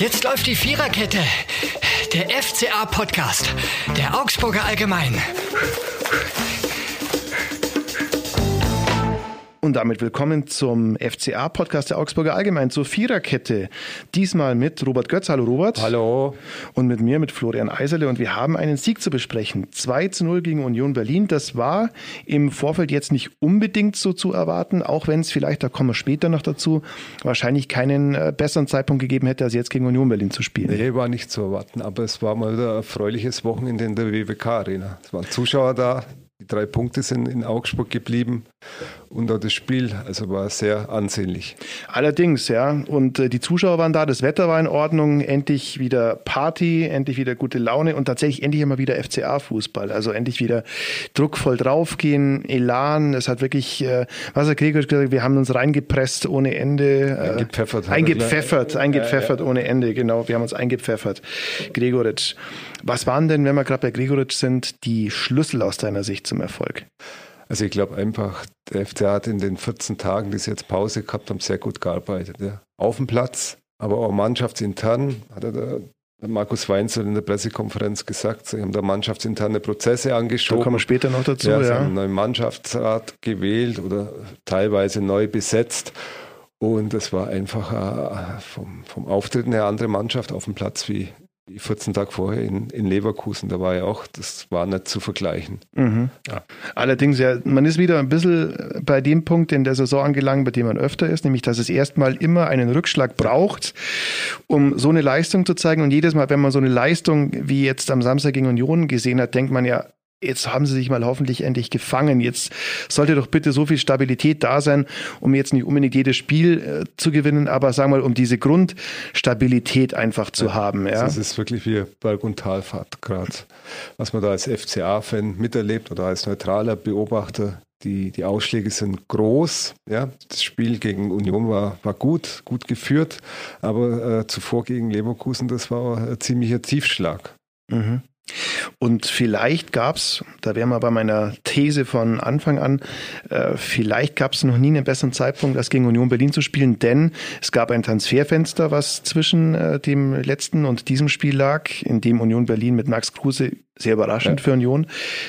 Jetzt läuft die Viererkette. Der FCA-Podcast. Der Augsburger Allgemein. Und damit willkommen zum FCA-Podcast der Augsburger Allgemein zur Viererkette. Diesmal mit Robert Götz. Hallo Robert. Hallo. Und mit mir, mit Florian Eiserle. Und wir haben einen Sieg zu besprechen. 2 zu 0 gegen Union Berlin. Das war im Vorfeld jetzt nicht unbedingt so zu erwarten, auch wenn es vielleicht, da kommen wir später noch dazu, wahrscheinlich keinen äh, besseren Zeitpunkt gegeben hätte, als jetzt gegen Union Berlin zu spielen. Nee, war nicht zu erwarten. Aber es war mal ein erfreuliches Wochenende in der WWK-Arena. Es waren Zuschauer da, die drei Punkte sind in Augsburg geblieben und auch das Spiel, also war sehr ansehnlich. Allerdings, ja. Und äh, die Zuschauer waren da, das Wetter war in Ordnung, endlich wieder Party, endlich wieder gute Laune und tatsächlich endlich immer wieder FCA-Fußball. Also endlich wieder druckvoll draufgehen, Elan. Es hat wirklich, äh, was hat Gregor gesagt, wir haben uns reingepresst ohne Ende. Äh, eingepfeffert. Eingepfeffert, eingepfeffert ja, ja. ohne Ende, genau. Wir haben uns eingepfeffert. Gregoritsch. Was waren denn, wenn wir gerade bei Gregoritsch sind, die Schlüssel aus deiner Sicht zum Erfolg? Also ich glaube einfach, der FCA hat in den 14 Tagen, die sie jetzt Pause gehabt haben, sehr gut gearbeitet. Ja. Auf dem Platz, aber auch mannschaftsintern, hat er der, Markus Weinzel in der Pressekonferenz gesagt, sie haben da mannschaftsinterne Prozesse angeschoben. Da kommen wir später noch dazu. Ja, sie ja. haben einen neuen Mannschaftsrat gewählt oder teilweise neu besetzt. Und es war einfach äh, vom, vom Auftreten her andere Mannschaft auf dem Platz wie, 14 Tage vorher in, in Leverkusen, da war ja auch, das war nicht zu vergleichen. Mhm. Ja. Allerdings, ja, man ist wieder ein bisschen bei dem Punkt in der Saison angelangt, bei dem man öfter ist, nämlich, dass es erstmal immer einen Rückschlag braucht, um so eine Leistung zu zeigen. Und jedes Mal, wenn man so eine Leistung wie jetzt am Samstag gegen Union gesehen hat, denkt man ja, jetzt haben sie sich mal hoffentlich endlich gefangen. Jetzt sollte doch bitte so viel Stabilität da sein, um jetzt nicht unbedingt jedes Spiel äh, zu gewinnen, aber sagen wir mal, um diese Grundstabilität einfach zu ja, haben. Ja. Das ist wirklich wie Berg- und Talfahrt gerade, was man da als FCA-Fan miterlebt oder als neutraler Beobachter. Die, die Ausschläge sind groß. Ja, das Spiel gegen Union war, war gut, gut geführt, aber äh, zuvor gegen Leverkusen, das war ein ziemlicher Tiefschlag. Mhm. Und vielleicht gab es, da wären wir bei meiner These von Anfang an, äh, vielleicht gab es noch nie einen besseren Zeitpunkt, als gegen Union Berlin zu spielen, denn es gab ein Transferfenster, was zwischen äh, dem letzten und diesem Spiel lag, in dem Union Berlin mit Max Kruse sehr überraschend ja. für Union,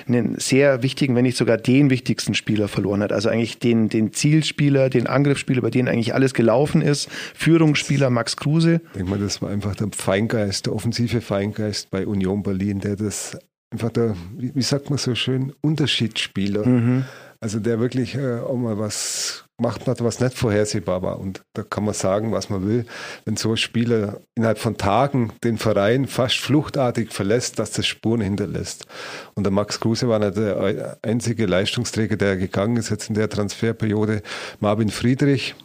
einen sehr wichtigen, wenn nicht sogar den wichtigsten Spieler verloren hat. Also eigentlich den, den Zielspieler, den Angriffsspieler, bei dem eigentlich alles gelaufen ist, Führungsspieler Max Kruse. Ich denke mal, das war einfach der Feingeist, der offensive Feingeist bei Union Berlin, der das einfach der, wie, sagt man so schön, Unterschiedsspieler. Mhm. Also der wirklich äh, auch mal was gemacht hat, was nicht vorhersehbar war. Und da kann man sagen, was man will. Wenn so ein Spieler innerhalb von Tagen den Verein fast fluchtartig verlässt, dass das Spuren hinterlässt. Und der Max Kruse war nicht der einzige Leistungsträger, der gegangen ist jetzt in der Transferperiode. Marvin Friedrich,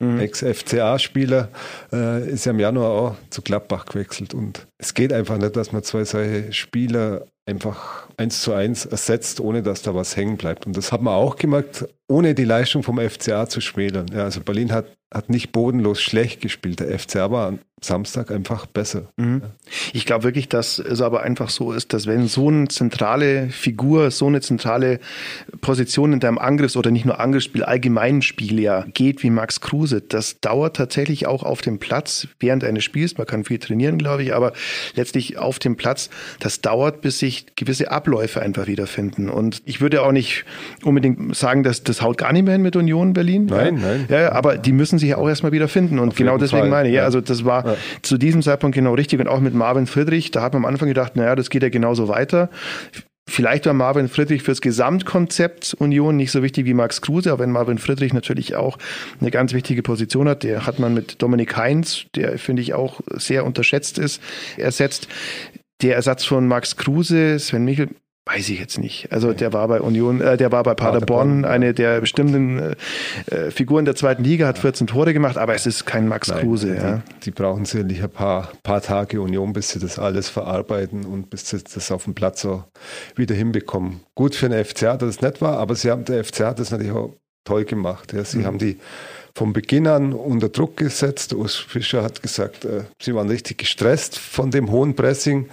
mhm. Ex-FCA-Spieler, äh, ist ja im Januar auch zu Gladbach gewechselt. Und es geht einfach nicht, dass man zwei solche Spieler einfach eins zu eins ersetzt, ohne dass da was hängen bleibt. Und das hat man auch gemerkt, ohne die Leistung vom FCA zu schmälern. Ja, also Berlin hat, hat nicht bodenlos schlecht gespielt. Der FCA war Samstag einfach besser. Mhm. Ich glaube wirklich, dass es aber einfach so ist, dass wenn so eine zentrale Figur, so eine zentrale Position in deinem Angriffs- oder nicht nur Angriffsspiel, allgemeinen Spiel ja geht wie Max Kruse, das dauert tatsächlich auch auf dem Platz während eines Spiels. Man kann viel trainieren, glaube ich, aber letztlich auf dem Platz, das dauert, bis sich gewisse Abläufe einfach wiederfinden. Und ich würde auch nicht unbedingt sagen, dass das haut gar nicht mehr hin mit Union Berlin. Nein, ja. nein. Ja, aber die müssen sich ja auch erstmal wiederfinden. Und auf genau deswegen Fall. meine ich, ja, also das war ja. zu diesem Zeitpunkt genau richtig. Und auch mit Marvin Friedrich, da hat man am Anfang gedacht, naja, das geht ja genauso weiter. Vielleicht war Marvin Friedrich fürs Gesamtkonzept Union nicht so wichtig wie Max Kruse, aber wenn Marvin Friedrich natürlich auch eine ganz wichtige Position hat, der hat man mit Dominik Heinz, der finde ich auch sehr unterschätzt ist, ersetzt. Der Ersatz von Max Kruse, Sven Michel, Weiß ich jetzt nicht. Also der war bei Union, äh, der war bei Paderborn, eine der bestimmten äh, äh Figuren der zweiten Liga, hat 14 Tore gemacht, aber es ist kein Max Nein, Kruse. Die, ja. die brauchen sicherlich ein paar, paar Tage Union, bis sie das alles verarbeiten und bis sie das auf dem Platz so wieder hinbekommen. Gut für den FCA, dass es nicht war, aber sie haben, der FCA hat das natürlich auch toll gemacht. Ja. Sie mhm. haben die von Beginn an unter Druck gesetzt. Urs Fischer hat gesagt, äh, sie waren richtig gestresst von dem hohen Pressing.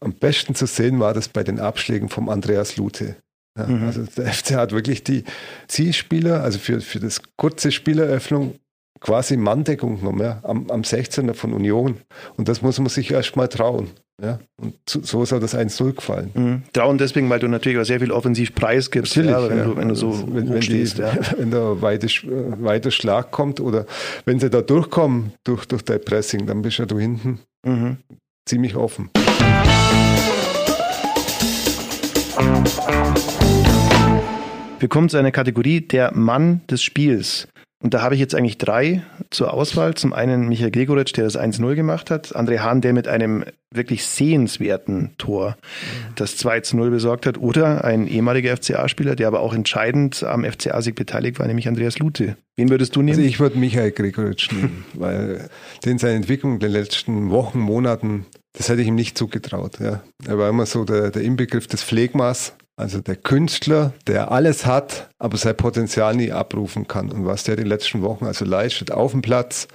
Am besten zu sehen war das bei den Abschlägen vom Andreas Lute. Ja, mhm. Also der FC hat wirklich die Zielspieler, also für, für das kurze Spieleröffnung quasi Manndeckung genommen, ja, am, am 16er von Union. Und das muss man sich erst mal trauen. Ja, und so ist auch das 1-0 gefallen. Mhm. Trauen deswegen, weil du natürlich auch sehr viel offensiv Preis gibst, ja, wenn, ja. Du, wenn, Du, so wenn, wenn, stehst, die, ja. wenn da weiter, weiter Schlag kommt oder wenn sie da durchkommen durch, durch dein Pressing, dann bist ja du hinten mhm. ziemlich offen. Wir kommen zu einer Kategorie der Mann des Spiels. Und da habe ich jetzt eigentlich drei zur Auswahl. Zum einen Michael Gregoritsch, der das 1-0 gemacht hat. André Hahn, der mit einem wirklich sehenswerten Tor das 2-0 besorgt hat. Oder ein ehemaliger FCA-Spieler, der aber auch entscheidend am FCA-Sieg beteiligt war, nämlich Andreas Lute. Wen würdest du nehmen? Also ich würde Michael Gregoritsch nehmen, weil den seine Entwicklung in den letzten Wochen, Monaten, das hätte ich ihm nicht zugetraut. Ja. Er war immer so der, der Inbegriff des Pflegmas also der Künstler, der alles hat, aber sein Potenzial nie abrufen kann. Und was der die letzten Wochen also leistet auf dem Platz,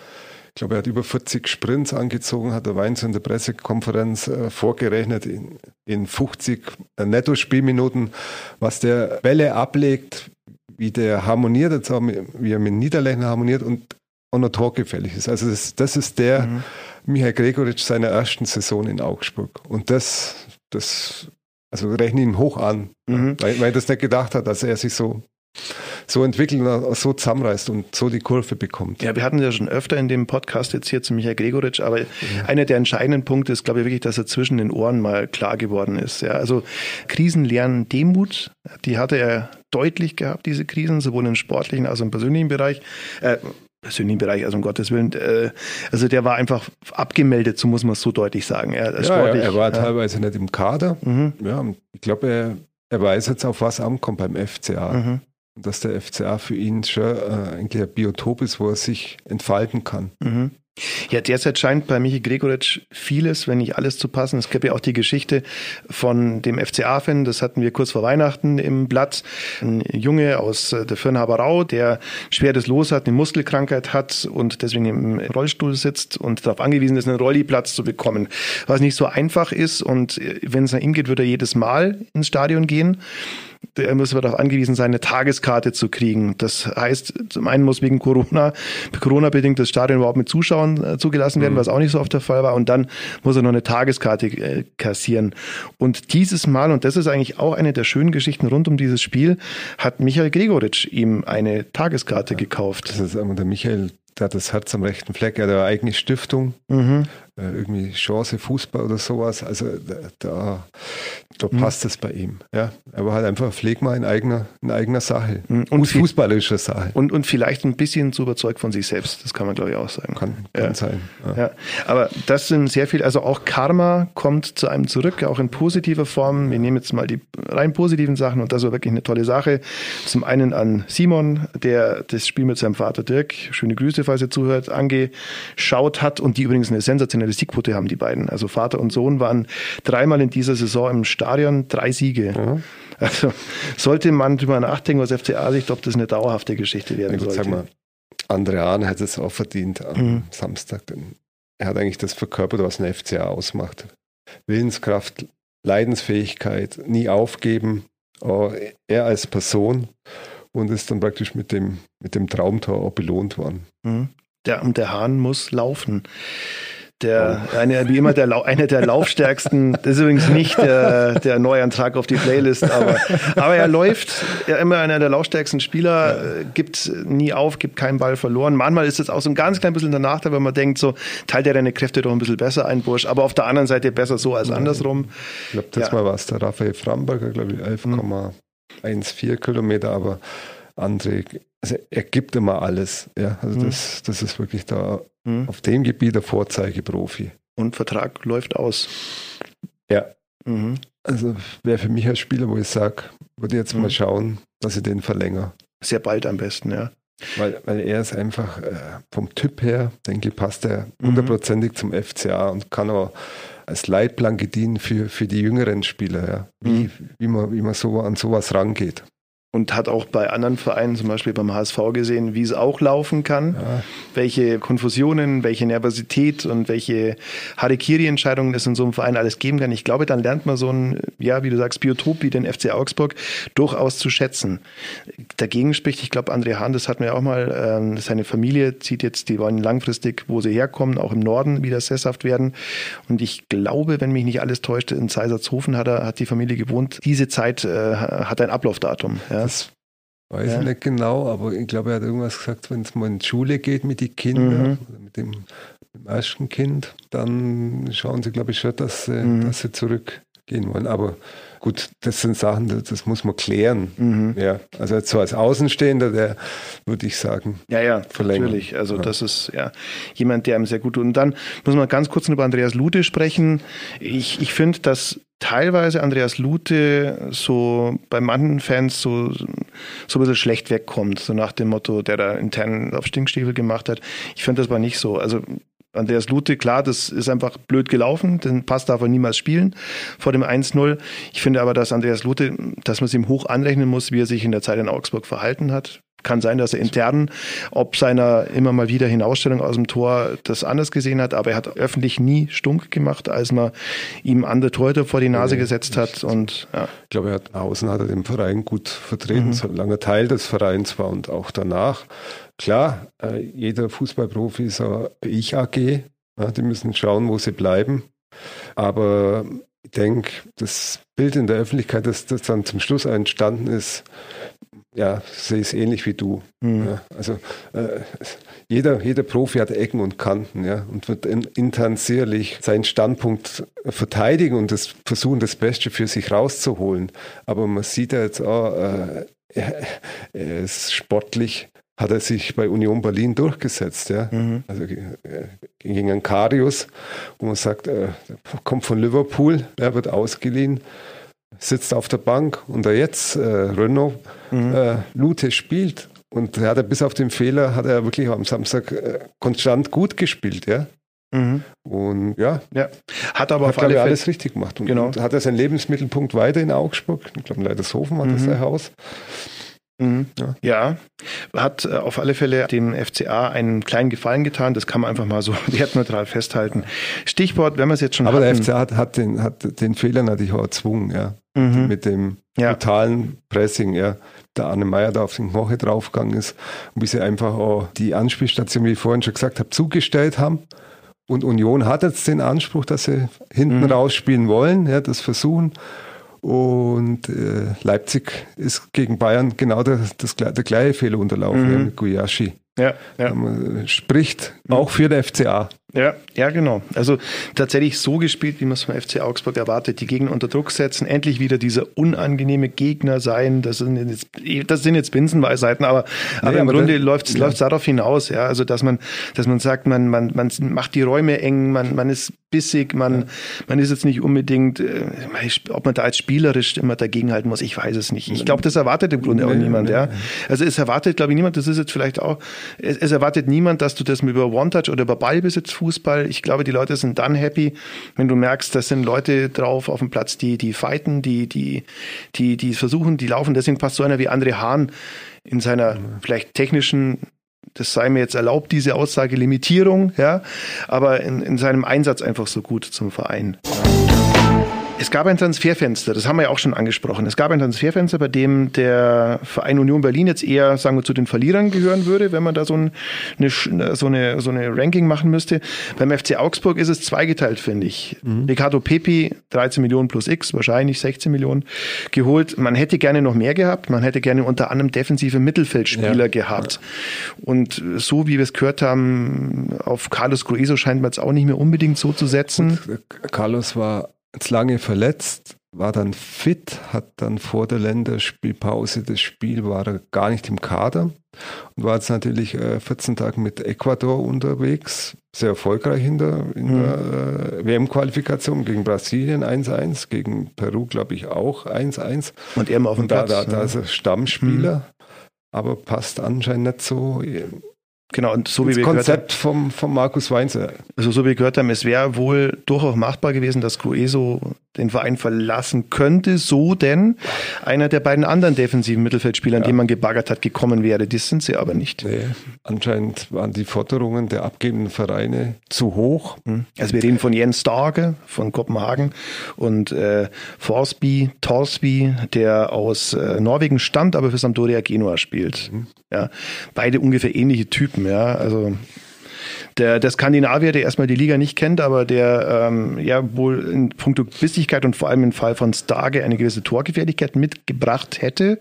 ich glaube, er hat über 40 Sprints angezogen, hat der Weinz in der Pressekonferenz äh, vorgerechnet in, in 50 äh, Netto-Spielminuten, was der Bälle ablegt, wie der harmoniert, jetzt auch mit, wie er mit Niederlechner harmoniert und auch noch torgefällig ist. Also das, das ist der mhm. Michael Gregoritsch seiner ersten Saison in Augsburg. Und das, das also rechne ihn hoch an, mhm. weil, weil er das nicht gedacht hat, dass er sich so so entwickelt und so zusammenreißt und so die Kurve bekommt. Ja, wir hatten ja schon öfter in dem Podcast jetzt hier zu Michael Gregoritsch, aber ja. einer der entscheidenden Punkte ist, glaube ich, wirklich, dass er zwischen den Ohren mal klar geworden ist. Ja, also Krisen lernen Demut, die hatte er deutlich gehabt, diese Krisen, sowohl im sportlichen als auch im persönlichen Bereich. Äh, persönlichen Bereich, also um Gottes Willen. Äh, also der war einfach abgemeldet, so muss man es so deutlich sagen. Er, ja, er war ja. teilweise nicht im Kader. Mhm. Ja, ich glaube, er, er weiß jetzt, auf was ankommt beim FCA. Mhm. Dass der FCA für ihn schon äh, eigentlich ein Biotop ist, wo er sich entfalten kann. Mhm. Ja, derzeit scheint bei Michi Gregoritsch vieles, wenn nicht alles zu passen. Es gab ja auch die Geschichte von dem FCA-Fan, das hatten wir kurz vor Weihnachten im Blatt. Ein Junge aus äh, der Firnhaberau, der schweres Los hat, eine Muskelkrankheit hat und deswegen im Rollstuhl sitzt und darauf angewiesen ist, einen Rolliplatz zu bekommen. Was nicht so einfach ist und äh, wenn es nach ihm geht, wird er jedes Mal ins Stadion gehen er muss darauf angewiesen sein, eine Tageskarte zu kriegen. Das heißt, zum einen muss wegen Corona, Corona-bedingt das Stadion überhaupt mit Zuschauern äh, zugelassen werden, mhm. was auch nicht so oft der Fall war. Und dann muss er noch eine Tageskarte äh, kassieren. Und dieses Mal, und das ist eigentlich auch eine der schönen Geschichten rund um dieses Spiel, hat Michael Gregoritsch ihm eine Tageskarte ja, gekauft. Das ist aber der Michael der hat das Herz am rechten Fleck, er hat eine eigene Stiftung, mhm. Äh, irgendwie Chance Fußball oder sowas. Also da, da mhm. passt es bei ihm. Ja, er war halt einfach Pflegma in eigener, in eigener Sache. Mhm. Und fußballerischer Sache. Und, und vielleicht ein bisschen zu überzeugt von sich selbst. Das kann man, glaube ich, auch sagen. Kann, kann ja. sein. Ja. ja. Aber das sind sehr viel, also auch Karma kommt zu einem zurück, auch in positiver Form. Wir nehmen jetzt mal die rein positiven Sachen und das war wirklich eine tolle Sache. Zum einen an Simon, der das Spiel mit seinem Vater Dirk, schöne Grüße, falls ihr zuhört, angeschaut hat und die übrigens eine sensationelle Siegquote haben, die beiden. Also Vater und Sohn waren dreimal in dieser Saison im Stadion drei Siege. Mhm. Also sollte man drüber nachdenken aus FCA-Sicht, ob das eine dauerhafte Geschichte werden gut, sollte. Sag mal, Andrean hat es auch verdient am mhm. Samstag. Er hat eigentlich das verkörpert, was ein FCA ausmacht. Willenskraft, Leidensfähigkeit, nie aufgeben. er als Person und ist dann praktisch mit dem, mit dem Traumtor auch belohnt worden. Mhm. Der, der Hahn muss laufen. Der, oh. eine, wie immer der, einer der laufstärksten, das ist übrigens nicht der, der Neuantrag auf die Playlist, aber, aber er läuft, er immer einer der laufstärksten Spieler, ja. Äh, gibt nie auf, gibt keinen Ball verloren. Manchmal ist es auch so ein ganz klein bisschen der Nachteil, wenn man denkt, so teilt er deine Kräfte doch ein bisschen besser ein, Bursch, aber auf der anderen Seite besser so als andersrum. Ich glaube, das ja. Mal war es der Raphael Framberger, glaube ich, 11,14 Kilometer, aber André, also er gibt immer alles. Ja, also mhm. das, das ist wirklich da mhm. auf dem Gebiet der Vorzeigeprofi. Und Vertrag läuft aus. Ja. Mhm. Also wäre für mich als Spieler, wo ich sage, würde jetzt mal mhm. schauen, dass ich den verlängere. Sehr bald am besten, ja. Weil, weil er ist einfach äh, vom Typ her, denke ich, passt er mhm. hundertprozentig zum FCA und kann auch als Leitplanke dienen für, für die jüngeren Spieler, ja. wie, mhm. wie, man, wie man so an sowas rangeht. Und hat auch bei anderen Vereinen, zum Beispiel beim HSV gesehen, wie es auch laufen kann, ja. welche Konfusionen, welche Nervosität und welche Harikiri-Entscheidungen es in so einem Verein alles geben kann. Ich glaube, dann lernt man so ein, ja, wie du sagst, Biotop wie den FC Augsburg durchaus zu schätzen. Dagegen spricht, ich glaube, André Hahn, das hatten wir auch mal, äh, seine Familie zieht jetzt, die wollen langfristig, wo sie herkommen, auch im Norden wieder sesshaft werden. Und ich glaube, wenn mich nicht alles täuscht, in Seisertshofen hat, er, hat die Familie gewohnt. Diese Zeit äh, hat ein Ablaufdatum. Ja. Das weiß ja. ich nicht genau, aber ich glaube, er hat irgendwas gesagt, wenn es mal in die Schule geht mit den Kindern, mhm. mit, dem, mit dem ersten Kind, dann schauen sie, glaube ich, schon, dass sie, mhm. dass sie zurückgehen wollen. Aber gut, das sind Sachen, das, das muss man klären. Mhm. Ja, also so als Außenstehender, der würde ich sagen, ja, ja, verlängern. natürlich. Also ja. das ist ja jemand, der einem sehr gut tut. Und dann muss man ganz kurz über Andreas Lute sprechen. Ich, ich finde, dass teilweise Andreas Lute so bei manchen Fans so, so ein bisschen schlecht wegkommt, so nach dem Motto, der da intern auf Stinkstiefel gemacht hat. Ich finde, das war nicht so. Also Andreas Lute, klar, das ist einfach blöd gelaufen, den Pass darf er niemals spielen vor dem 1-0. Ich finde aber, dass Andreas Lute, dass man es ihm hoch anrechnen muss, wie er sich in der Zeit in Augsburg verhalten hat. Kann sein, dass er intern, ob seiner immer mal wieder Hinausstellung aus dem Tor das anders gesehen hat, aber er hat öffentlich nie stunk gemacht, als man ihm andere Torhüter vor die Nase nee, gesetzt hat. Und, ja. Ich glaube, er hat außen hat er den Verein gut vertreten, mhm. solange Teil des Vereins war und auch danach. Klar, äh, jeder Fußballprofi ist Ich-AG. Ja, die müssen schauen, wo sie bleiben. Aber ich denke, das Bild in der Öffentlichkeit, das, das dann zum Schluss entstanden ist, ja, sehe es ähnlich wie du. Mhm. Ja, also äh, jeder, jeder Profi hat Ecken und Kanten, ja, und wird in, intern sicherlich seinen Standpunkt verteidigen und das versuchen, das Beste für sich rauszuholen. Aber man sieht ja jetzt auch, äh, er ist sportlich hat er sich bei Union Berlin durchgesetzt. Ja? Mhm. Also äh, gegen einen Karius, wo man sagt, er kommt von Liverpool, er wird ausgeliehen, sitzt auf der Bank und er jetzt, äh, Renault, mhm. äh, Lute spielt. Und er hat er bis auf den Fehler, hat er wirklich am Samstag äh, konstant gut gespielt, ja. Mhm. Und ja, ja, hat aber hat, auf alle alles richtig gemacht. Und, genau. und hat er seinen Lebensmittelpunkt weiter in Augsburg. Ich glaube, Leidershofen hat mhm. er sein Haus. Mhm. Ja. ja. hat äh, auf alle Fälle dem FCA einen kleinen Gefallen getan. Das kann man einfach mal so wertneutral festhalten. Stichwort, wenn wir es jetzt schon Aber hatten, der FCA hat, hat, den, hat den Fehler natürlich auch erzwungen, ja. Mhm. Mit dem ja. brutalen Pressing, ja. Der Arne Meyer da auf den Knoche draufgegangen ist und wie sie einfach auch die Anspielstation, wie ich vorhin schon gesagt habe, zugestellt haben. Und Union hat jetzt den Anspruch, dass sie hinten mhm. rausspielen wollen, ja, das versuchen. Und äh, Leipzig ist gegen Bayern genau das, das, der gleiche Fehler unterlaufen mhm. mit Guyashi. Ja, ja. Man spricht auch für den FCA. Ja, ja, genau. Also tatsächlich so gespielt, wie man es vom FC Augsburg erwartet. Die Gegner unter Druck setzen, endlich wieder dieser unangenehme Gegner sein. Das sind jetzt, das sind jetzt Binsenweisheiten, aber, nee, aber im Grunde läuft es ja. darauf hinaus, ja. Also dass man, dass man sagt, man, man, man macht die Räume eng, man, man ist bissig, man, ja. man ist jetzt nicht unbedingt, äh, ob man da als spielerisch immer dagegenhalten muss, ich weiß es nicht. Ich glaube, das erwartet im Grunde nee, auch niemand, nee, ja. Also es erwartet, glaube ich, niemand, das ist jetzt vielleicht auch, es, es erwartet niemand, dass du das über One-Touch oder über Ballbesitz Fußball. Ich glaube, die Leute sind dann happy, wenn du merkst, das sind Leute drauf auf dem Platz, die, die fighten, die, die, die, die versuchen, die laufen. Deswegen passt so einer wie André Hahn in seiner vielleicht technischen das sei mir jetzt erlaubt, diese Aussage, Limitierung, ja, aber in, in seinem Einsatz einfach so gut zum Verein. Es gab ein Transferfenster, das haben wir ja auch schon angesprochen. Es gab ein Transferfenster, bei dem der Verein Union Berlin jetzt eher, sagen wir, zu den Verlierern gehören würde, wenn man da so, ein, eine, so, eine, so eine Ranking machen müsste. Beim FC Augsburg ist es zweigeteilt, finde ich. Mhm. Ricardo Pepi, 13 Millionen plus X, wahrscheinlich 16 Millionen, geholt. Man hätte gerne noch mehr gehabt. Man hätte gerne unter anderem defensive Mittelfeldspieler ja. gehabt. Und so wie wir es gehört haben, auf Carlos Grueso scheint man es auch nicht mehr unbedingt so zu setzen. Und Carlos war jetzt lange verletzt, war dann fit, hat dann vor der Länderspielpause das Spiel, war er gar nicht im Kader und war jetzt natürlich äh, 14 Tage mit Ecuador unterwegs, sehr erfolgreich in der, in mhm. der äh, WM-Qualifikation gegen Brasilien 1-1, gegen Peru glaube ich auch 1-1. Und er immer auf dem Platz. Da, da, da ist er Stammspieler, mhm. aber passt anscheinend nicht so Genau, und so das wie wir Konzept gehört haben, vom, vom Markus Weinze. Also so wie wir gehört haben, es wäre wohl durchaus machbar gewesen, dass Crueso den Verein verlassen könnte, so denn einer der beiden anderen defensiven Mittelfeldspieler, ja. den man gebaggert hat, gekommen wäre. Das sind sie aber nicht. Nee, anscheinend waren die Forderungen der abgebenden Vereine zu hoch. Hm. Also wir reden von Jens Starke von Kopenhagen und äh, Forsby, Torsby, der aus äh, Norwegen stammt, aber für Sampdoria Genua spielt. Mhm. Ja, beide ungefähr ähnliche Typen, ja, also der, der Skandinavier, der erstmal die Liga nicht kennt, aber der ähm, ja wohl in puncto Bissigkeit und vor allem im Fall von Starke eine gewisse Torgefährlichkeit mitgebracht hätte,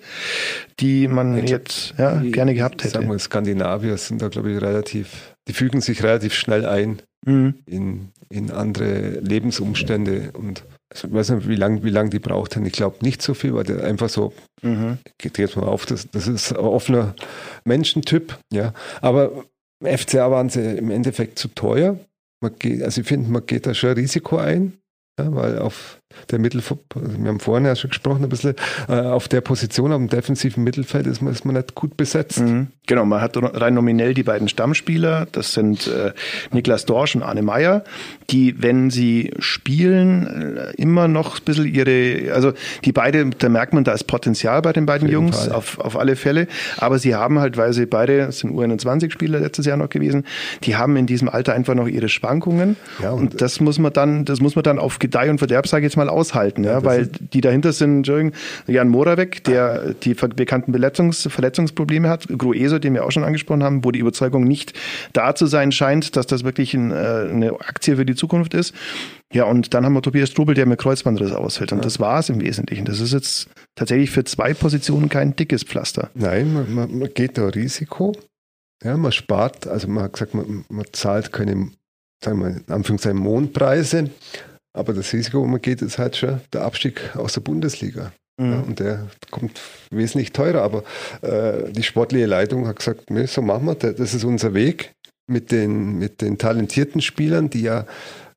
die man ich jetzt ja, gerne gehabt hätte. Sagen wir, Skandinavier sind da, glaube ich, relativ, die fügen sich relativ schnell ein mhm. in, in andere Lebensumstände und ich weiß nicht, wie lange wie lang die braucht haben. Ich glaube nicht so viel, weil der einfach so, mhm. geht jetzt mal auf, das, das ist ein offener Menschentyp, ja. Aber FCA waren sie im Endeffekt zu teuer. Geht, also ich finde, man geht da schon Risiko ein, ja, weil auf der also wir haben vorhin ja schon gesprochen, ein bisschen äh, auf der Position, auf dem defensiven Mittelfeld ist man, ist man nicht gut besetzt. Mhm. Genau, man hat rein nominell die beiden Stammspieler, das sind äh, Niklas Dorsch und Arne Meyer, die, wenn sie spielen, äh, immer noch ein bisschen ihre, also die beide, da merkt man, da ist Potenzial bei den beiden auf Jungs, Fall. auf, auf alle Fälle, aber sie haben halt, weil sie beide, das sind U21-Spieler letztes Jahr noch gewesen, die haben in diesem Alter einfach noch ihre Schwankungen ja, und, und das muss man dann, das muss man dann auf Gedeih und Verderb, sage ich jetzt mal, mal aushalten, ja, ja weil die dahinter sind Jan Moravec, der die bekannten Verletzungs Verletzungsprobleme hat, Grueso, den wir auch schon angesprochen haben, wo die Überzeugung nicht da zu sein scheint, dass das wirklich ein, äh, eine Aktie für die Zukunft ist. Ja, und dann haben wir Tobias Strubel, der mit Kreuzbandriss ausfällt. Und ja. das war es im Wesentlichen. Das ist jetzt tatsächlich für zwei Positionen kein dickes Pflaster. Nein, man, man, man geht da Risiko. Ja, man spart, also man hat gesagt, man, man zahlt keine, sagen wir, in Anführungszeichen Mondpreise, aber das Risiko, wo man geht, ist halt schon der Abstieg aus der Bundesliga. Mhm. Ja, und der kommt wesentlich teurer. Aber äh, die sportliche Leitung hat gesagt, nee, so machen wir das. Das ist unser Weg mit den, mit den talentierten Spielern, die ja,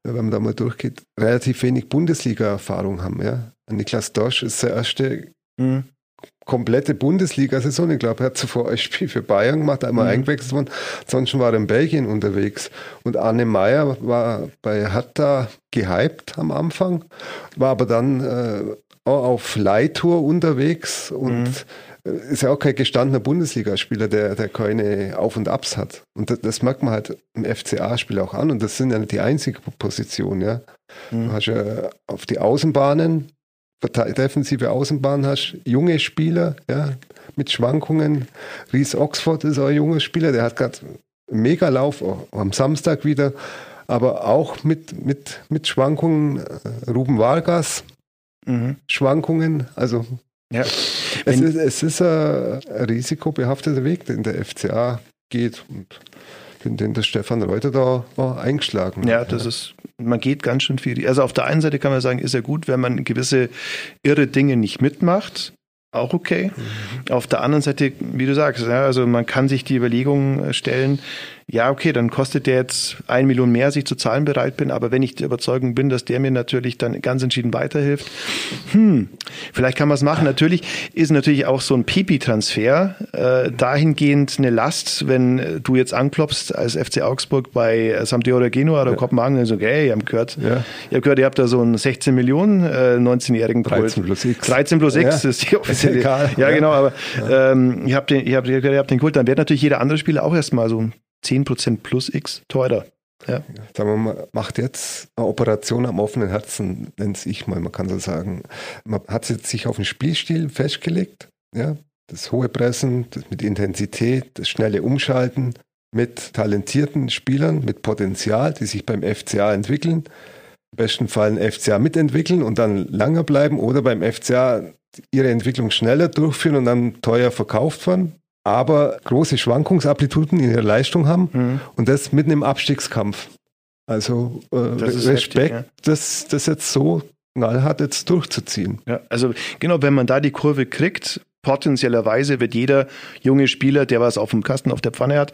wenn man da mal durchgeht, relativ wenig Bundesliga-Erfahrung haben. Ja. Niklas Dorsch ist der erste mhm komplette Bundesliga-Saison. Ich glaube, er hat zuvor ein Spiel für Bayern gemacht, einmal mhm. eingewechselt worden. Ansonsten war er in Belgien unterwegs. Und Arne Meyer war bei Hatta gehypt am Anfang, war aber dann äh, auch auf Leihtour unterwegs und mhm äh, ist ja auch kein gestandener Bundesligaspieler, der, der keine Auf- und Abs hat. Und das, das merkt man halt im FCA-Spiel auch an. Und das sind ja nicht die einzige Position, ja. Mhm. Du hast ja auf die Außenbahnen defensive Außenbahn hast, junge Spieler, ja, mit Schwankungen. Ries Oxford ist auch ein junger Spieler, der hat gerade mega Lauf am Samstag wieder, aber auch mit, mit, mit Schwankungen. Äh, Ruben Vargas, mhm. Schwankungen, also ja. es, ist, es ist ein risikobehafteter Weg, den der FCA geht. Und den, den der Stefan Reuter da eingeschlagen Ja, das ist, man geht ganz schön viel. Also auf der einen Seite kann man sagen, ist ja gut, wenn man gewisse irre Dinge nicht mitmacht auch okay. Mhm. Auf der anderen Seite, wie du sagst, ja, also man kann sich die Überlegung stellen, ja, okay, dann kostet der jetzt ein Million mehr, als ich zu zahlen bereit bin, aber wenn ich der Überzeugung bin, dass der mir natürlich dann ganz entschieden weiterhilft, hm, vielleicht kann man es machen. Natürlich ist natürlich auch so ein Pipi-Transfer äh, dahingehend eine Last, wenn du jetzt anklopfst als FC Augsburg bei Sampdoria Genua oder ja. Kopenhagen und so, okay, ihr habt gehört, ja. ihr habt gehört, ihr habt da so einen 16 Millionen äh, 19-jährigen 13 plus X. 13 plus X ja. ist die offizielle. Ja, ja, genau, aber ähm, ihr habt den, ihr habt, ihr habt den Kult, dann wird natürlich jeder andere Spieler auch erstmal so 10% plus X teurer. Ja. Sagen wir mal, macht jetzt eine Operation am offenen Herzen, nennt ich mal, man kann so sagen. Man hat sich auf den Spielstil festgelegt, ja, das hohe Pressen, das mit Intensität, das schnelle Umschalten, mit talentierten Spielern, mit Potenzial, die sich beim FCA entwickeln. Im besten Fall ein FCA mitentwickeln und dann länger bleiben oder beim FCA ihre Entwicklung schneller durchführen und dann teuer verkauft werden aber große Schwankungsamplituden in ihrer Leistung haben mhm. und das mitten im Abstiegskampf. Also äh, Respekt, heftig, ja. das, das jetzt so knallhart jetzt durchzuziehen. Ja, also genau, wenn man da die Kurve kriegt, potenziellerweise wird jeder junge Spieler, der was auf dem Kasten, auf der Pfanne hat,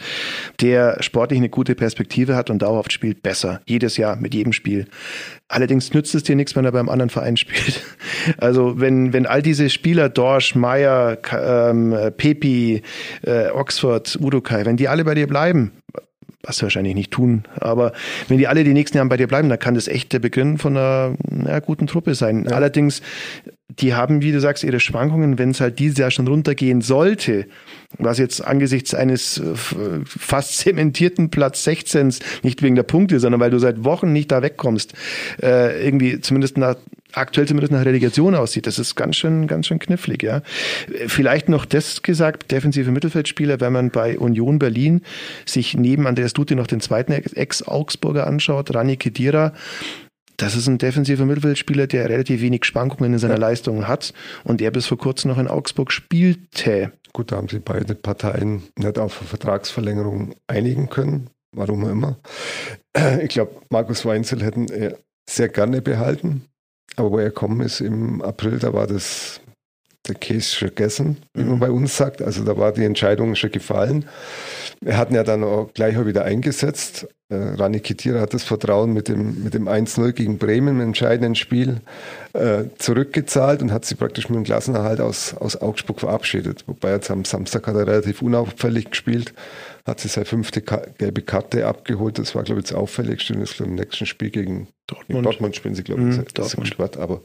der sportlich eine gute Perspektive hat und dauerhaft spielt, besser. Jedes Jahr mit jedem Spiel. Allerdings nützt es dir nichts, wenn er beim anderen Verein spielt. Also wenn, wenn all diese Spieler, Dorsch, Meyer, ähm, Pepi, äh, Oxford, Udokai, wenn die alle bei dir bleiben, was sie wahrscheinlich nicht tun. Aber wenn die alle die nächsten Jahre bei dir bleiben, dann kann das echt der Beginn von einer ja, guten Truppe sein. Ja. Allerdings, die haben, wie du sagst, ihre Schwankungen, wenn es halt dieses Jahr schon runtergehen sollte, was jetzt angesichts eines äh, fast zementierten Platz 16 nicht wegen der Punkte, sondern weil du seit Wochen nicht da wegkommst, äh, irgendwie zumindest nach aktuell zumindest nach Relegation aussieht. Das ist ganz schön, ganz schön knifflig, ja. Vielleicht noch das gesagt, defensive Mittelfeldspieler, wenn man bei Union Berlin sich neben Andreas Dute noch den zweiten Ex-Augsburger anschaut, Rani Kedira, das ist ein defensiver Mittelfeldspieler, der relativ wenig Schwankungen in seiner ja. Leistung hat und der bis vor kurzem noch in Augsburg spielte. Gut, da haben sich beide Parteien nicht auf eine Vertragsverlängerung einigen können, warum auch immer. Ich glaube, Markus Weinzel hätten er sehr gerne behalten, aber wo er gekommen ist im April, da war das der Case schon gegessen, wie man mhm. bei uns sagt. Also da war die Entscheidung schon gefallen. Wir hatten ja dann auch gleich auch wieder eingesetzt. Äh, Rani Kitira hat das Vertrauen mit dem, mit dem 1-0 gegen Bremen im entscheidenden Spiel äh, zurückgezahlt und hat sie praktisch mit dem Klassenerhalt aus, aus Augsburg verabschiedet. Wobei jetzt am Samstag hat er relativ unauffällig gespielt, hat sie seine fünfte Ka gelbe Karte abgeholt. Das war, glaube ich, das auffälligste. Und glaube ich, im nächsten Spiel gegen Dortmund, Dortmund spielen sie, glaube ich, mhm, Dortmund. Aber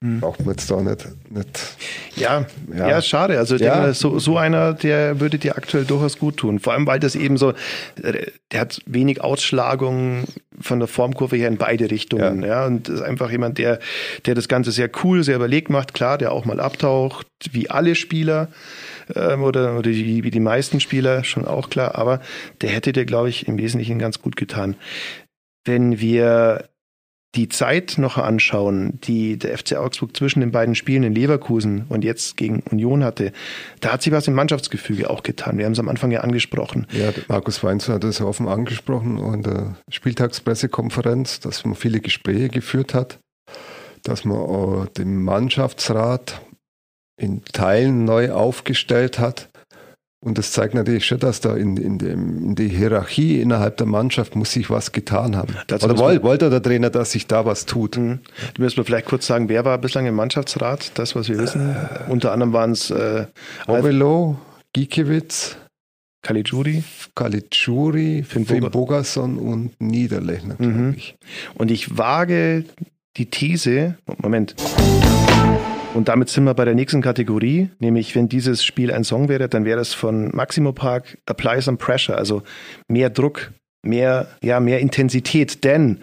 Mhm. Braucht man jetzt da nicht. nicht ja, ja, ja, schade. Also ja. Denke, so, so einer, der würde dir aktuell durchaus gut tun. Vor allem, weil das eben so, der hat wenig Ausschlagung von der Formkurve her in beide Richtungen. Ja, ja und ist einfach jemand, der, der das Ganze sehr cool, sehr überlegt macht. Klar, der auch mal abtaucht, wie alle Spieler ähm, oder, oder wie, wie die meisten Spieler, schon auch klar. Aber der hätte dir, glaube ich, im Wesentlichen ganz gut getan. Wenn wir die Zeit noch anschauen, die der FC Augsburg zwischen den beiden Spielen in Leverkusen und jetzt gegen Union hatte, da hat sich was im Mannschaftsgefüge auch getan. Wir haben es am Anfang ja angesprochen. Ja, Markus Weinzer hat es offen angesprochen und der Spieltagspressekonferenz, dass man viele Gespräche geführt hat, dass man den Mannschaftsrat in Teilen neu aufgestellt hat und das zeigt natürlich schon, dass da in, in, dem, in der Hierarchie innerhalb der Mannschaft muss sich was getan haben. Dazu Oder wollte, wollte der Trainer, dass sich da was tut? Mhm. Du müssen wir vielleicht kurz sagen, wer war bislang im Mannschaftsrat? Das, was wir wissen. Äh, Unter anderem waren es äh, Ovelo, Gikiewicz, Caligiuri, Caligiuri, Finn, Finn Bogerson und Niederlechner, mhm. ich. Und ich wage die These, Moment. Und damit sind wir bei der nächsten Kategorie, nämlich wenn dieses Spiel ein Song wäre, dann wäre es von Maximo Park Apply Some Pressure, also mehr Druck, mehr, ja, mehr Intensität. Denn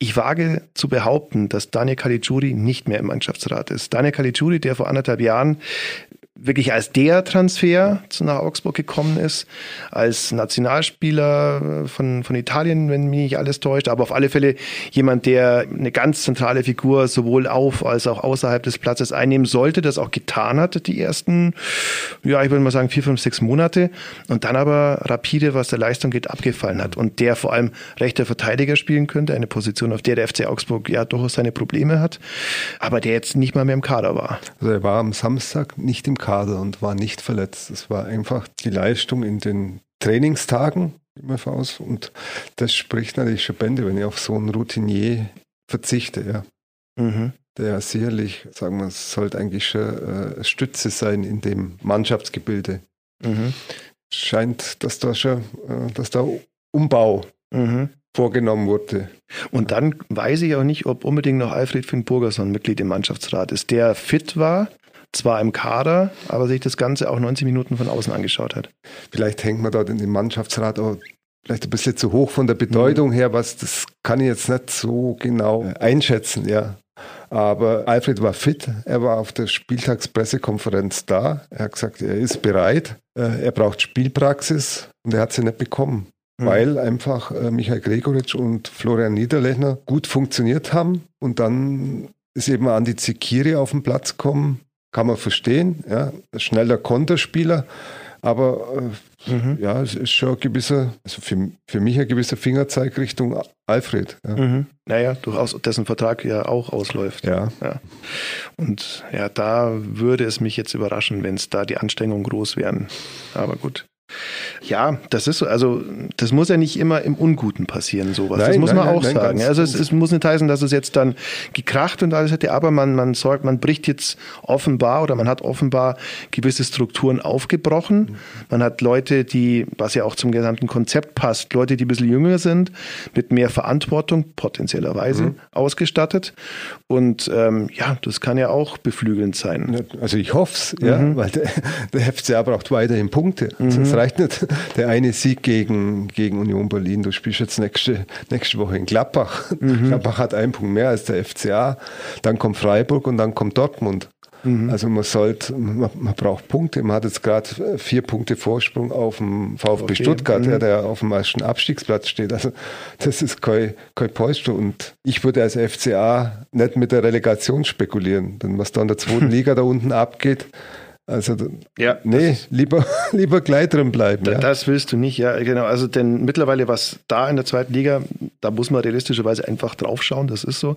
ich wage zu behaupten, dass Daniel Caligiuri nicht mehr im Mannschaftsrat ist. Daniel Caligiuri, der vor anderthalb Jahren wirklich als der Transfer nach Augsburg gekommen ist, als Nationalspieler von, von Italien, wenn mich nicht alles täuscht, aber auf alle Fälle jemand, der eine ganz zentrale Figur sowohl auf als auch außerhalb des Platzes einnehmen sollte, das auch getan hat, die ersten, ja, ich würde mal sagen, vier, fünf, sechs Monate und dann aber rapide, was der Leistung geht, abgefallen hat und der vor allem rechter Verteidiger spielen könnte, eine Position, auf der der FC Augsburg ja durchaus seine Probleme hat, aber der jetzt nicht mal mehr im Kader war. Also er war am Samstag nicht im Kader Kader und war nicht verletzt. Es war einfach die Leistung in den Trainingstagen immer aus und das spricht natürlich schon Bände, wenn ich auf so einen Routinier verzichte, ja. Mhm. Der sicherlich, sagen wir, sollte eigentlich schon äh, Stütze sein in dem Mannschaftsgebilde. Mhm. Scheint, dass da schon, äh, dass da Umbau mhm. vorgenommen wurde. Und dann weiß ich auch nicht, ob unbedingt noch Alfred Finn Burgerson Mitglied im Mannschaftsrat ist, der fit war, zwar im Kader, aber sich das Ganze auch 90 Minuten von außen angeschaut hat. Vielleicht hängt man dort in dem Mannschaftsrat auch vielleicht ein bisschen zu hoch von der Bedeutung her, was das kann ich jetzt nicht so genau einschätzen, ja. Aber Alfred war fit, er war auf der Spieltagspressekonferenz da, er hat gesagt, er ist bereit, äh, er braucht Spielpraxis und er hat sie nicht bekommen, mhm. weil einfach äh, Michael Gregoritsch und Florian Niederlechner gut funktioniert haben und dann ist eben Andi Zikiri auf den Platz gekommen, kann man verstehen, ja, schneller Konterspieler, aber äh, mhm. ja, es ist schon ein gewisser, also für, für mich ein gewisser Fingerzeig Richtung Alfred. Ja. Mhm. Naja, durchaus, dessen Vertrag ja auch ausläuft. Ja. ja. Und ja, da würde es mich jetzt überraschen, wenn es da die Anstrengungen groß wären. Aber gut. Ja, das ist so. Also das muss ja nicht immer im Unguten passieren, sowas. Nein, das muss nein, man auch nein, sagen. also es, es, muss nicht heißen, dass es jetzt dann gekracht und alles hätte, aber man, man sorgt, man bricht jetzt offenbar oder man hat offenbar gewisse Strukturen aufgebrochen. Man hat Leute, die, was ja auch zum gesamten Konzept passt, Leute, die ein bisschen jünger sind, mit mehr Verantwortung, potenziellerweise mhm. ausgestattet. Und ähm, ja, das kann ja auch beflügelnd sein. Also ich hoffe es, ja, mhm. weil der, der FCA braucht weiterhin Punkte. Also es reicht nicht der eine Sieg gegen, gegen Union Berlin. Du spielst jetzt nächste, nächste Woche in Gladbach. Mhm. Gladbach hat einen Punkt mehr als der FCA. Dann kommt Freiburg und dann kommt Dortmund. Mhm. Also man sollte, man, man, braucht Punkte. Man hat jetzt gerade vier Punkte Vorsprung auf dem VfB okay. Stuttgart, mhm. der auf dem ersten Abstiegsplatz steht. Also das ist kein, kein Polster. Und ich würde als FCA nicht mit der Relegation spekulieren. Denn was da in der zweiten Liga da unten abgeht, also ja, nee, lieber, lieber gleich drin bleiben. Da, ja. Das willst du nicht, ja, genau. Also denn mittlerweile, was da in der zweiten Liga, da muss man realistischerweise einfach draufschauen, das ist so.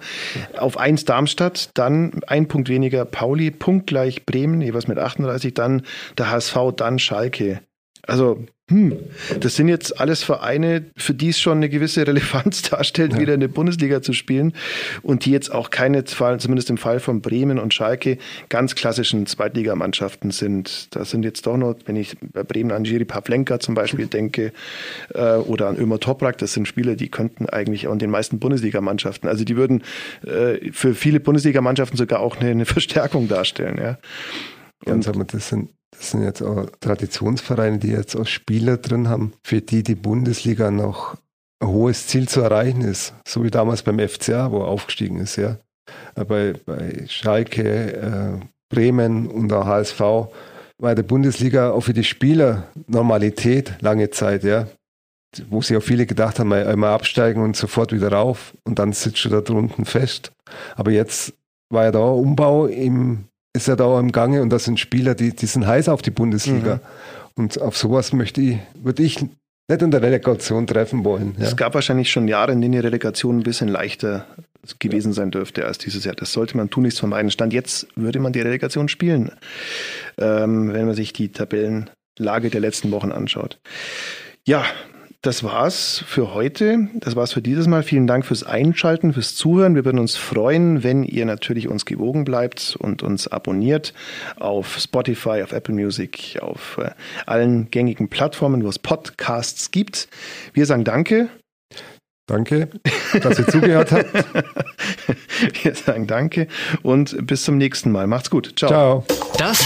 Auf eins Darmstadt, dann ein Punkt weniger Pauli, punktgleich Bremen, jeweils mit 38, dann der HSV, dann Schalke. Also hm, das sind jetzt alles Vereine, für die es schon eine gewisse Relevanz darstellt, ja. wieder in der Bundesliga zu spielen und die jetzt auch keine, zumindest im Fall von Bremen und Schalke, ganz klassischen Zweitligamannschaften sind. Da sind jetzt doch noch, wenn ich bei Bremen an Jiri Pavlenka zum Beispiel denke äh, oder an Ömer Toprak, das sind Spieler, die könnten eigentlich auch in den meisten Bundesligamannschaften, also die würden äh, für viele Bundesligamannschaften sogar auch eine, eine Verstärkung darstellen. Ja. Und, ja, das sind das sind jetzt auch Traditionsvereine, die jetzt auch Spieler drin haben, für die die Bundesliga noch ein hohes Ziel zu erreichen ist. So wie damals beim FCA, wo er aufgestiegen ist, ja. Bei, bei Schalke, äh, Bremen und der HSV war der Bundesliga auch für die Spieler Normalität lange Zeit, ja. Wo sich auch viele gedacht haben, einmal absteigen und sofort wieder rauf und dann sitzt du da drunten fest. Aber jetzt war ja da Umbau im ist ja da im Gange und das sind Spieler, die, die sind heiß auf die Bundesliga. Mhm. Und auf sowas möchte ich, würde ich nicht in der Relegation treffen wollen. Ja. Es gab wahrscheinlich schon Jahre, in denen die Relegation ein bisschen leichter gewesen sein dürfte als dieses Jahr. Das sollte man tunlichst vermeiden. Stand jetzt würde man die Relegation spielen, ähm, wenn man sich die Tabellenlage der letzten Wochen anschaut. Ja, das war's für heute. Das war's für dieses Mal. Vielen Dank fürs Einschalten, fürs Zuhören. Wir würden uns freuen, wenn ihr natürlich uns gewogen bleibt und uns abonniert auf Spotify, auf Apple Music, auf äh, allen gängigen Plattformen, wo es Podcasts gibt. Wir sagen Danke. Danke, dass ihr zugehört habt. Wir sagen Danke und bis zum nächsten Mal. Macht's gut. Ciao. Ciao. Das